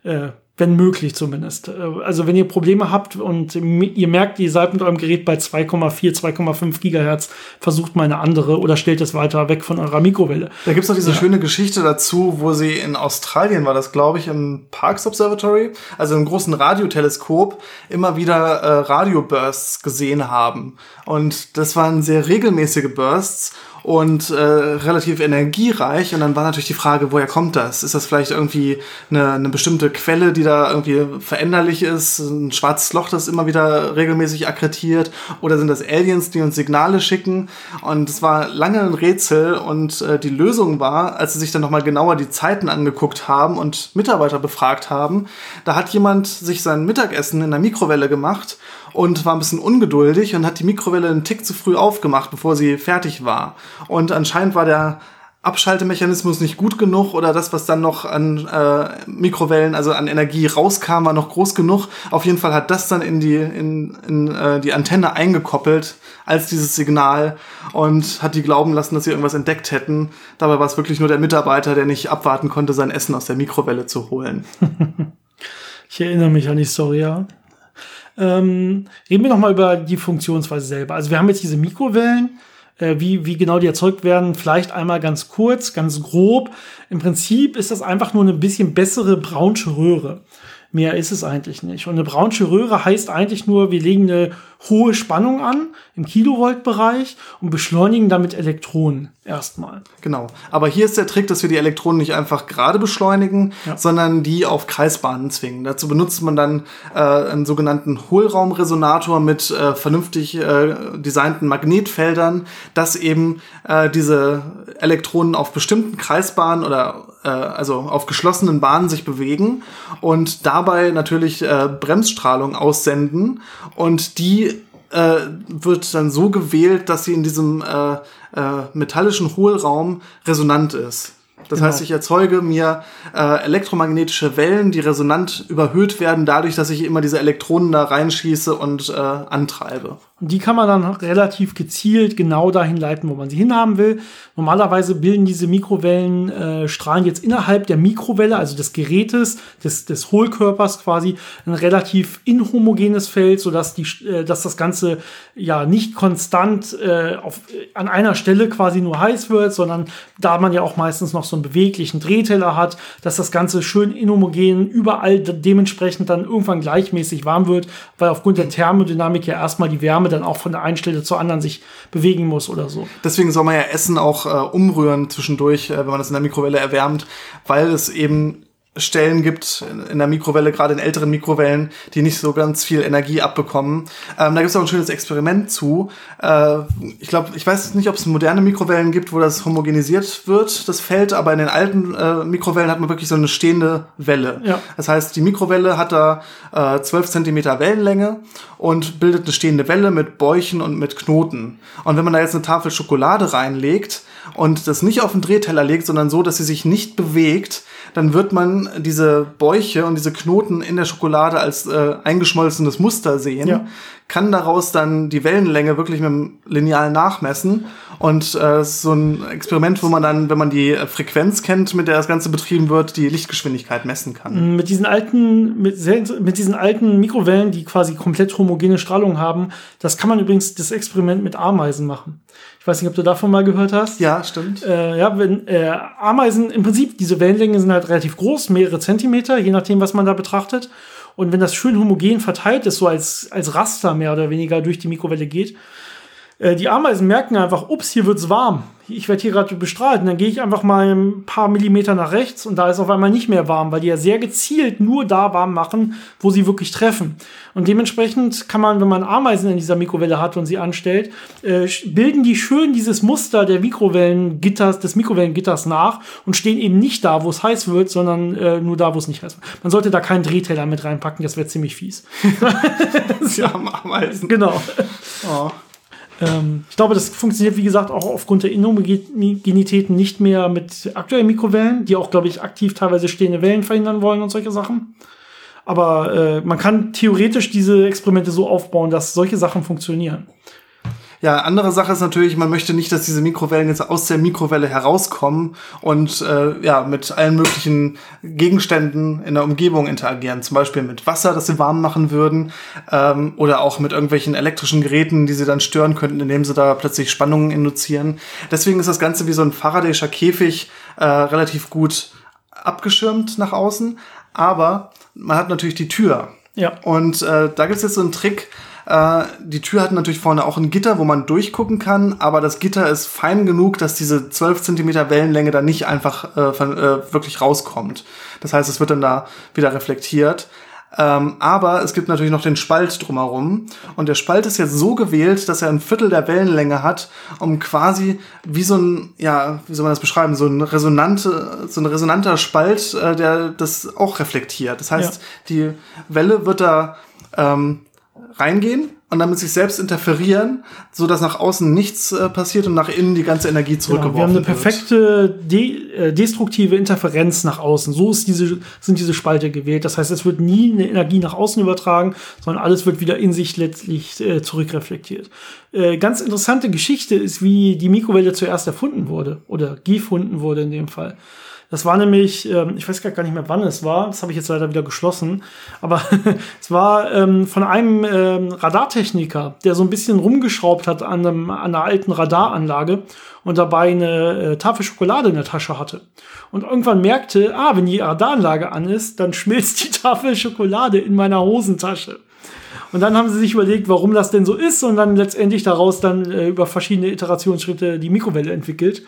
Äh, wenn möglich zumindest. Äh, Also wenn ihr Probleme habt und ihr merkt, ihr seid mit eurem Gerät bei 2,4, 2,5 Gigahertz, versucht mal eine andere oder stellt es weiter weg von eurer Mikrowelle. Da gibt's noch diese schöne Geschichte dazu, wo sie in Australien war das, glaube ich, im Parkes Observatory, also im großen Radioteleskop, immer wieder äh, Radiobursts gesehen haben. Und das waren sehr regelmäßige Bursts und äh, relativ energiereich. Und dann war natürlich die Frage, woher kommt das? Ist das vielleicht irgendwie eine, eine bestimmte Quelle, die da irgendwie veränderlich ist? Ein schwarzes Loch, das immer wieder regelmäßig akkretiert? Oder sind das Aliens, die uns Signale schicken? Und es war lange ein Rätsel. Und äh, die Lösung war, als sie sich dann nochmal genauer die Zeiten angeguckt haben und Mitarbeiter befragt haben, da hat jemand sich sein Mittagessen in der Mikrowelle gemacht und war ein bisschen ungeduldig und hat die Mikrowelle einen Tick zu früh aufgemacht, bevor sie fertig war. Und anscheinend war der Abschaltemechanismus nicht gut genug oder das, was dann noch an äh, Mikrowellen, also an Energie rauskam, war noch groß genug. Auf jeden Fall hat das dann in die, in, in, äh, die Antenne eingekoppelt als dieses Signal und hat die glauben lassen, dass sie irgendwas entdeckt hätten. Dabei war es wirklich nur der Mitarbeiter, der nicht abwarten konnte, sein Essen aus der Mikrowelle zu holen. Ich erinnere mich an die Story, ja. Ähm, reden wir noch mal über die Funktionsweise selber. Also wir haben jetzt diese Mikrowellen, äh, wie, wie genau die erzeugt werden, vielleicht einmal ganz kurz, ganz grob. Im Prinzip ist das einfach nur eine bisschen bessere braunsche Röhre. Mehr ist es eigentlich nicht. Und eine braunsche Röhre heißt eigentlich nur, wir legen eine hohe Spannung an im Kilovolt-Bereich und beschleunigen damit Elektronen erstmal. Genau. Aber hier ist der Trick, dass wir die Elektronen nicht einfach gerade beschleunigen, Ja. sondern die auf Kreisbahnen zwingen. Dazu benutzt man dann äh, einen sogenannten Hohlraumresonator mit äh, vernünftig äh, designten Magnetfeldern, dass eben äh, diese Elektronen auf bestimmten Kreisbahnen oder äh, also auf geschlossenen Bahnen sich bewegen und dabei natürlich äh, Bremsstrahlung aussenden und die äh, wird dann so gewählt, dass sie in diesem äh, äh, metallischen Hohlraum resonant ist. Das Genau. heißt, ich erzeuge mir äh, elektromagnetische Wellen, die resonant überhöht werden, dadurch, dass ich immer diese Elektronen da reinschieße und äh, antreibe. Und die kann man dann relativ gezielt genau dahin leiten, wo man sie hinhaben will. Normalerweise bilden diese Mikrowellen äh, jetzt innerhalb der Mikrowelle, also des Gerätes, des, des Hohlkörpers quasi, ein relativ inhomogenes Feld, sodass die, äh, dass das Ganze ja nicht konstant äh, auf, an einer Stelle quasi nur heiß wird, sondern da man ja auch meistens noch so einen beweglichen Drehteller hat, dass das Ganze schön inhomogen überall de- dementsprechend dann irgendwann gleichmäßig warm wird, weil aufgrund der Thermodynamik ja erstmal die Wärme dann auch von der einen Stelle zur anderen sich bewegen muss oder so. Deswegen soll man ja Essen auch äh, umrühren zwischendurch, äh, wenn man das in der Mikrowelle erwärmt, weil es eben Stellen gibt in- in der Mikrowelle, gerade in älteren Mikrowellen, die nicht so ganz viel Energie abbekommen. Ähm, da gibt es auch ein schönes Experiment zu. Äh, ich glaube, ich weiß nicht, ob es moderne Mikrowellen gibt, wo das homogenisiert wird, das Feld, aber in den alten äh, Mikrowellen hat man wirklich so eine stehende Welle. Ja. Das heißt, die Mikrowelle hat da äh, 12 Zentimeter Wellenlänge und bildet eine stehende Welle mit Bäuchen und mit Knoten. Und wenn man da jetzt eine Tafel Schokolade reinlegt und das nicht auf den Drehteller legt, sondern so, dass sie sich nicht bewegt, dann wird man diese Bäuche und diese Knoten in der Schokolade als äh, eingeschmolzenes Muster sehen, Ja. kann daraus dann die Wellenlänge wirklich mit dem Lineal nachmessen. Und äh, so ein Experiment, wo man dann, wenn man die äh, Frequenz kennt, mit der das Ganze betrieben wird, die Lichtgeschwindigkeit messen kann. Mit diesen alten, mit, sehr, mit diesen alten Mikrowellen, die quasi komplett homogene Strahlung haben, das kann man übrigens das Experiment mit Ameisen machen. Ich weiß nicht, ob du davon mal gehört hast. Ja, stimmt. Äh, ja, wenn äh, Ameisen, im Prinzip, diese Wellenlängen sind halt relativ groß, mehrere Zentimeter, je nachdem, was man da betrachtet. Und wenn das schön homogen verteilt ist, so als, als Raster mehr oder weniger durch die Mikrowelle geht, äh, die Ameisen merken einfach, ups, hier wird's warm. Ich werde hier gerade bestrahlt. Und dann gehe ich einfach mal ein paar Millimeter nach rechts und da ist auf einmal nicht mehr warm, weil die ja sehr gezielt nur da warm machen, wo sie wirklich treffen. Und dementsprechend kann man, wenn man Ameisen in dieser Mikrowelle hat und sie anstellt, äh, bilden die schön dieses Muster der Mikrowellengitters, des Mikrowellengitters nach und stehen eben nicht da, wo es heiß wird, sondern äh, nur da, wo es nicht heiß wird. Man sollte da keinen Drehteller mit reinpacken, das wäre ziemlich fies. Sie haben Ameisen. genau. Oh. Ähm, ich glaube, das funktioniert, wie gesagt, auch aufgrund der Inhomogenitäten nicht mehr mit aktuellen Mikrowellen, die auch, glaube ich, aktiv teilweise stehende Wellen verhindern wollen und solche Sachen. Aber äh, man kann theoretisch diese Experimente so aufbauen, dass solche Sachen funktionieren. Ja, andere Sache ist natürlich, man möchte nicht, dass diese Mikrowellen jetzt aus der Mikrowelle herauskommen und äh, ja mit allen möglichen Gegenständen in der Umgebung interagieren. Zum Beispiel mit Wasser, das sie warm machen würden, ähm, oder auch mit irgendwelchen elektrischen Geräten, die sie dann stören könnten, indem sie da plötzlich Spannungen induzieren. Deswegen ist das Ganze wie so ein Faraday'scher Käfig äh, relativ gut abgeschirmt nach außen. Aber man hat natürlich die Tür. Ja. Und äh, da gibt es jetzt so einen Trick. Äh, die Tür hat natürlich vorne auch ein Gitter, wo man durchgucken kann, aber das Gitter ist fein genug, dass diese 12 Zentimeter Wellenlänge da nicht einfach äh, von, äh, wirklich rauskommt. Das heißt, es wird dann da wieder reflektiert. Ähm, aber es gibt natürlich noch den Spalt drumherum. Und der Spalt ist jetzt so gewählt, dass er ein Viertel der Wellenlänge hat, um quasi wie so ein, ja, wie soll man das beschreiben, so ein resonante, so ein resonanter Spalt, äh, der das auch reflektiert. Das heißt, Ja. die Welle wird da ähm, reingehen und dann mit sich selbst interferieren, so dass nach außen nichts äh, passiert und nach innen die ganze Energie Genau, zurückgeworfen wir haben eine wird. perfekte de äh, destruktive Interferenz nach außen. So ist diese, sind diese Spalte gewählt. Das heißt, es wird nie eine Energie nach außen übertragen, sondern alles wird wieder in sich letztlich äh, zurückreflektiert. Äh, ganz interessante Geschichte ist, wie die Mikrowelle zuerst erfunden wurde oder gefunden wurde in dem Fall. Das war nämlich, ähm, ich weiß gar nicht mehr, wann es war, das habe ich jetzt leider wieder geschlossen, aber es war ähm, von einem ähm, Radartechniker, der so ein bisschen rumgeschraubt hat an, einem, an einer alten Radaranlage und dabei eine äh, Tafel Schokolade in der Tasche hatte. Und irgendwann merkte, ah, wenn die Radaranlage an ist, dann schmilzt die Tafel Schokolade in meiner Hosentasche. Und dann haben sie sich überlegt, warum das denn so ist und dann letztendlich daraus dann äh, über verschiedene Iterationsschritte die Mikrowelle entwickelt.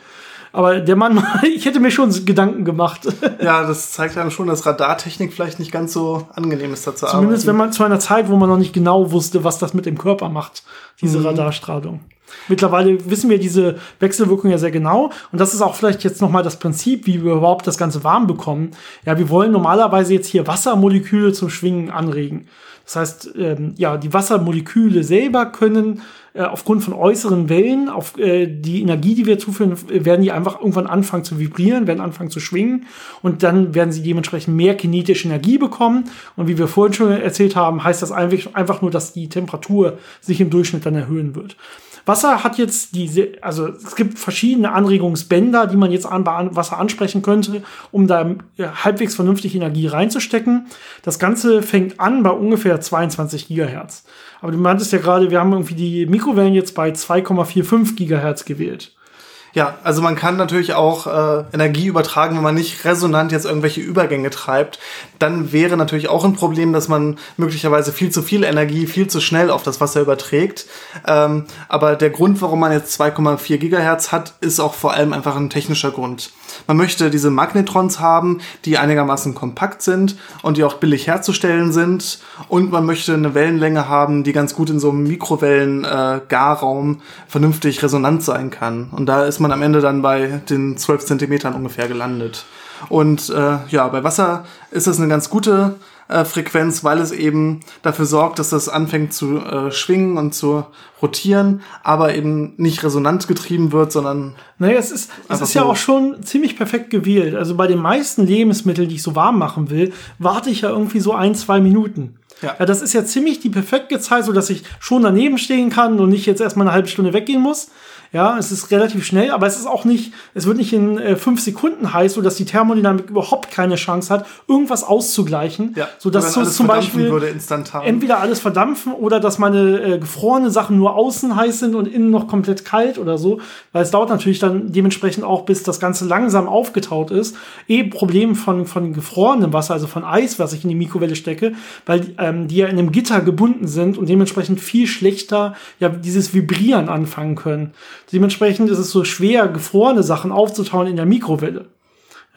Aber der Mann, ich hätte mir schon Gedanken gemacht. Ja, das zeigt einem schon, dass Radartechnik vielleicht nicht ganz so angenehm ist, da zu Zumindest wenn arbeiten. man zu einer Zeit, wo man noch nicht genau wusste, was das mit dem Körper macht, diese Radarstrahlung. Mittlerweile wissen wir diese Wechselwirkung ja sehr genau. Und das ist auch vielleicht jetzt nochmal das Prinzip, wie wir überhaupt das Ganze warm bekommen. Ja, wir wollen normalerweise jetzt hier Wassermoleküle zum Schwingen anregen. Das heißt, ähm, ja, die Wassermoleküle selber können äh, aufgrund von äußeren Wellen, auf äh, die Energie, die wir zuführen, werden die einfach irgendwann anfangen zu vibrieren, werden anfangen zu schwingen und dann werden sie dementsprechend mehr kinetische Energie bekommen. Und wie wir vorhin schon erzählt haben, heißt das einfach, einfach nur, dass die Temperatur sich im Durchschnitt dann erhöhen wird. Wasser hat jetzt diese, also es gibt verschiedene Anregungsbänder, die man jetzt an Wasser ansprechen könnte, um da halbwegs vernünftig Energie reinzustecken. Das Ganze fängt an bei ungefähr 22 Gigahertz. Aber du meintest ja gerade, wir haben irgendwie die Mikrowellen jetzt bei 2,45 Gigahertz gewählt. Ja, also man kann natürlich auch äh, Energie übertragen, wenn man nicht resonant jetzt irgendwelche Übergänge treibt. Dann wäre natürlich auch ein Problem, dass man möglicherweise viel zu viel Energie viel zu schnell auf das Wasser überträgt. Ähm, aber der Grund, warum man jetzt 2,4 Gigahertz hat, ist auch vor allem einfach ein technischer Grund. Man möchte diese Magnetrons haben, die einigermaßen kompakt sind und die auch billig herzustellen sind. Und man möchte eine Wellenlänge haben, die ganz gut in so einem Mikrowellen-Garraum äh, vernünftig resonant sein kann. Und da ist man am Ende dann bei den 12 Zentimetern ungefähr gelandet. Und äh, ja, bei Wasser ist das eine ganz gute äh, Frequenz, weil es eben dafür sorgt, dass das anfängt zu äh, schwingen und zu rotieren, aber eben nicht resonant getrieben wird, sondern. Naja, es ist, es ist ja auch schon ziemlich perfekt gewählt. Also bei den meisten Lebensmitteln, die ich so warm machen will, warte ich ja irgendwie so ein, zwei Minuten. Ja. ja, das ist ja ziemlich die perfekte Zeit, so dass ich schon daneben stehen kann und nicht jetzt erstmal eine halbe Stunde weggehen muss. Ja, es ist relativ schnell, aber es ist auch nicht, es wird nicht in äh, fünf Sekunden heiß, so dass die Thermodynamik überhaupt keine Chance hat, irgendwas auszugleichen. Ja, so dass so zum Beispiel entweder alles verdampfen oder dass meine äh, gefrorene Sachen nur außen heiß sind und innen noch komplett kalt oder so. Weil es dauert natürlich dann dementsprechend auch, bis das Ganze langsam aufgetaut ist. Eh Problem von, von gefrorenem Wasser, also von Eis, was ich in die Mikrowelle stecke, weil ähm, die ja in einem Gitter gebunden sind und dementsprechend viel schlechter ja dieses Vibrieren anfangen können. Dementsprechend ist es so schwer, gefrorene Sachen aufzutauen in der Mikrowelle.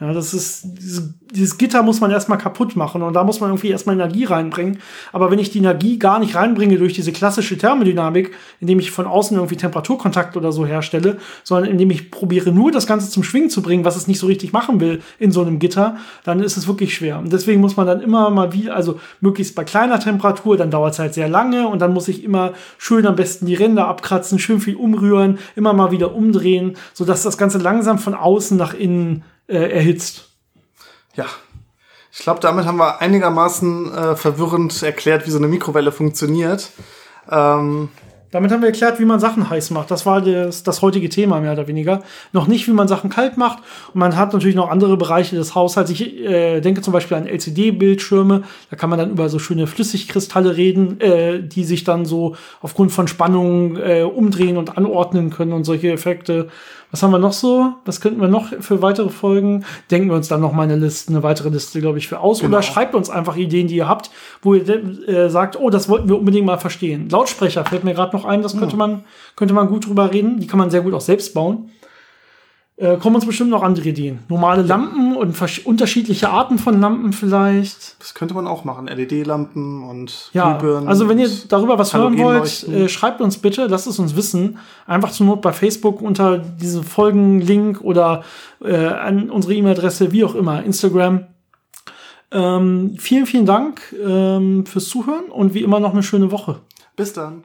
Ja, das ist, dieses, dieses Gitter muss man erstmal kaputt machen und da muss man irgendwie erstmal Energie reinbringen. Aber wenn ich die Energie gar nicht reinbringe durch diese klassische Thermodynamik, indem ich von außen irgendwie Temperaturkontakt oder so herstelle, sondern indem ich probiere nur das Ganze zum Schwingen zu bringen, was es nicht so richtig machen will in so einem Gitter, dann ist es wirklich schwer. Und deswegen muss man dann immer mal wieder, also möglichst bei kleiner Temperatur, dann dauert es halt sehr lange und dann muss ich immer schön am besten die Ränder abkratzen, schön viel umrühren, immer mal wieder umdrehen, sodass das Ganze langsam von außen nach innen äh, erhitzt. Ja. Ich glaube, damit haben wir einigermaßen äh, verwirrend erklärt, wie so eine Mikrowelle funktioniert. Ähm damit haben wir erklärt, wie man Sachen heiß macht. Das war das, das heutige Thema, mehr oder weniger. Noch nicht, wie man Sachen kalt macht. Und man hat natürlich noch andere Bereiche des Haushalts. Ich äh, denke zum Beispiel an LCD-Bildschirme. Da kann man dann über so schöne Flüssigkristalle reden, äh, die sich dann so aufgrund von Spannungen äh, umdrehen und anordnen können und solche Effekte. Was haben wir noch so? Was könnten wir noch für weitere Folgen? Denken wir uns dann noch mal eine Liste, eine weitere Liste, glaube ich, für aus. Genau. Oder schreibt uns einfach Ideen, die ihr habt, wo ihr äh, sagt, oh, das wollten wir unbedingt mal verstehen. Lautsprecher fällt mir gerade noch ein, das könnte man, könnte man gut drüber reden. Die kann man sehr gut auch selbst bauen äh, kommen uns bestimmt noch andere Ideen. Normale Lampen und unterschiedliche Arten von Lampen vielleicht. Das könnte man auch machen. LED-Lampen und ja, Glühbirnen. Also wenn ihr darüber was hören wollt, äh, schreibt uns bitte, lasst es uns wissen. Einfach zur Not bei Facebook unter diese Folgen-Link oder äh, an unsere E-Mail-Adresse, wie auch immer, Instagram. Ähm, vielen, vielen Dank ähm, fürs Zuhören und wie immer noch eine schöne Woche. Bis dann.